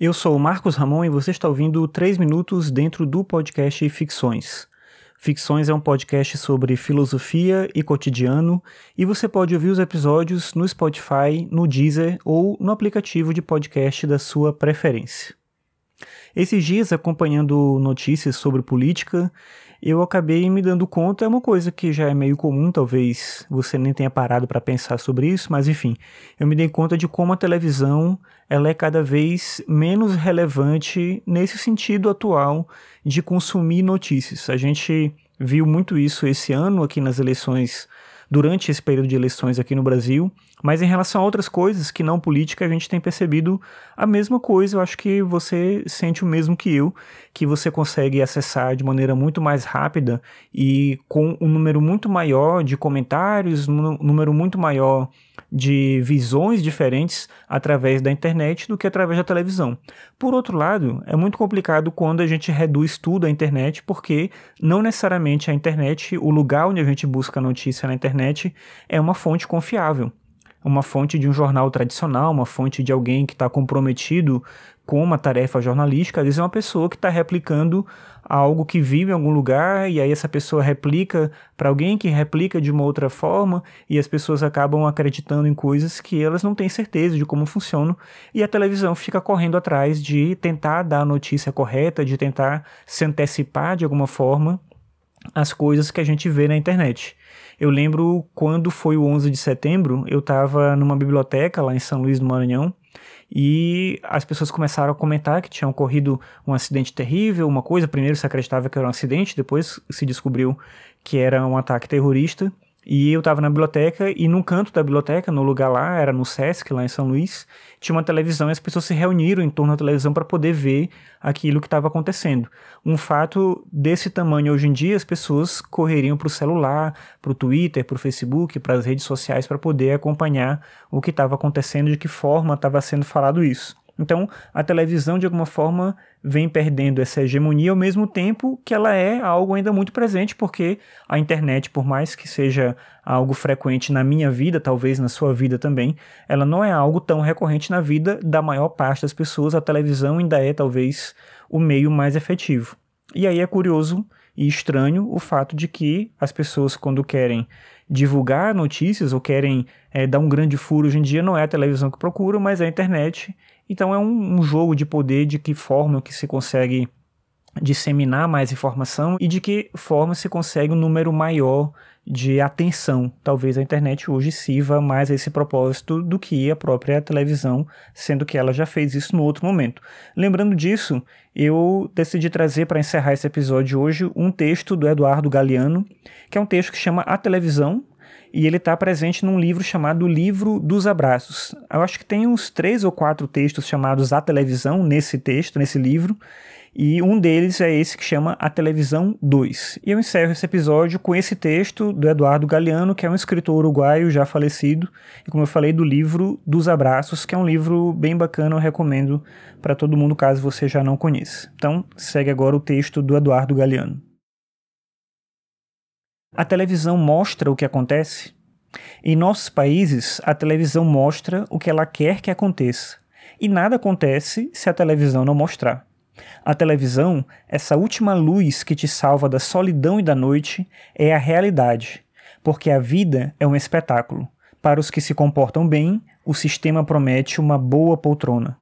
Eu sou o Marcos Ramon e você está ouvindo 3 minutos dentro do podcast Ficções. Ficções é um podcast sobre filosofia e cotidiano e você pode ouvir os episódios no Spotify, no Deezer ou no aplicativo de podcast da sua preferência. Esses dias, acompanhando notícias sobre política, eu acabei me dando conta, é uma coisa que já é meio comum, talvez você nem tenha parado para pensar sobre isso, mas enfim, eu me dei conta de como a televisão ela é cada vez menos relevante nesse sentido atual de consumir notícias. A gente viu muito isso esse ano aqui nas eleições durante esse período de eleições aqui no Brasil, mas em relação a outras coisas que não política, a gente tem percebido a mesma coisa. Eu acho que você sente o mesmo que eu, que você consegue acessar de maneira muito mais rápida e com um número muito maior de comentários, um número muito maior de visões diferentes através da internet do que através da televisão. Por outro lado, é muito complicado quando a gente reduz tudo à internet, porque não necessariamente a internet, o lugar onde a gente busca a notícia na internet, é uma fonte confiável. Uma fonte de um jornal tradicional, uma fonte de alguém que está comprometido com uma tarefa jornalística, às vezes é uma pessoa que está replicando algo que vive em algum lugar e aí essa pessoa replica para alguém que replica de uma outra forma e as pessoas acabam acreditando em coisas que elas não têm certeza de como funcionam e a televisão fica correndo atrás de tentar dar a notícia correta, de tentar se antecipar de alguma forma as coisas que a gente vê na internet. Eu lembro quando foi o 11 de setembro, eu estava numa biblioteca lá em São Luís do Maranhão e as pessoas começaram a comentar que tinha ocorrido um acidente terrível, uma coisa. Primeiro se acreditava que era um acidente, depois se descobriu que era um ataque terrorista. E eu estava na biblioteca e num canto da biblioteca, no lugar lá, era no Sesc, lá em São Luís, tinha uma televisão e as pessoas se reuniram em torno da televisão para poder ver aquilo que estava acontecendo. Um fato desse tamanho hoje em dia, as pessoas correriam para o celular, para o Twitter, para o Facebook, para as redes sociais para poder acompanhar o que estava acontecendo, de que forma estava sendo falado isso. Então, a televisão, de alguma forma, vem perdendo essa hegemonia ao mesmo tempo que ela é algo ainda muito presente, porque a internet, por mais que seja algo frequente na minha vida, talvez na sua vida também, ela não é algo tão recorrente na vida da maior parte das pessoas. A televisão ainda é, talvez, o meio mais efetivo. E aí é curioso e estranho o fato de que as pessoas, quando querem divulgar notícias ou querem é, dar um grande furo hoje em dia, não é a televisão que procuram, mas é a internet. Então é um, um jogo de poder de que forma que se consegue disseminar mais informação e de que forma se consegue um número maior de atenção. Talvez a internet hoje sirva mais a esse propósito do que a própria televisão, sendo que ela já fez isso no outro momento. Lembrando disso, eu decidi trazer para encerrar esse episódio hoje um texto do Eduardo Galeano, que é um texto que chama A Televisão, e ele está presente num livro chamado Livro dos Abraços. Eu acho que tem uns três ou quatro textos chamados A Televisão nesse texto, nesse livro, e um deles é esse que chama A Televisão 2. E eu encerro esse episódio com esse texto do Eduardo Galeano, que é um escritor uruguaio já falecido, e como eu falei, do livro Dos Abraços, que é um livro bem bacana, eu recomendo para todo mundo caso você já não conheça. Então, segue agora o texto do Eduardo Galeano. A televisão mostra o que acontece? Em nossos países, a televisão mostra o que ela quer que aconteça. E nada acontece se a televisão não mostrar. A televisão, essa última luz que te salva da solidão e da noite, é a realidade, porque a vida é um espetáculo. Para os que se comportam bem, o sistema promete uma boa poltrona.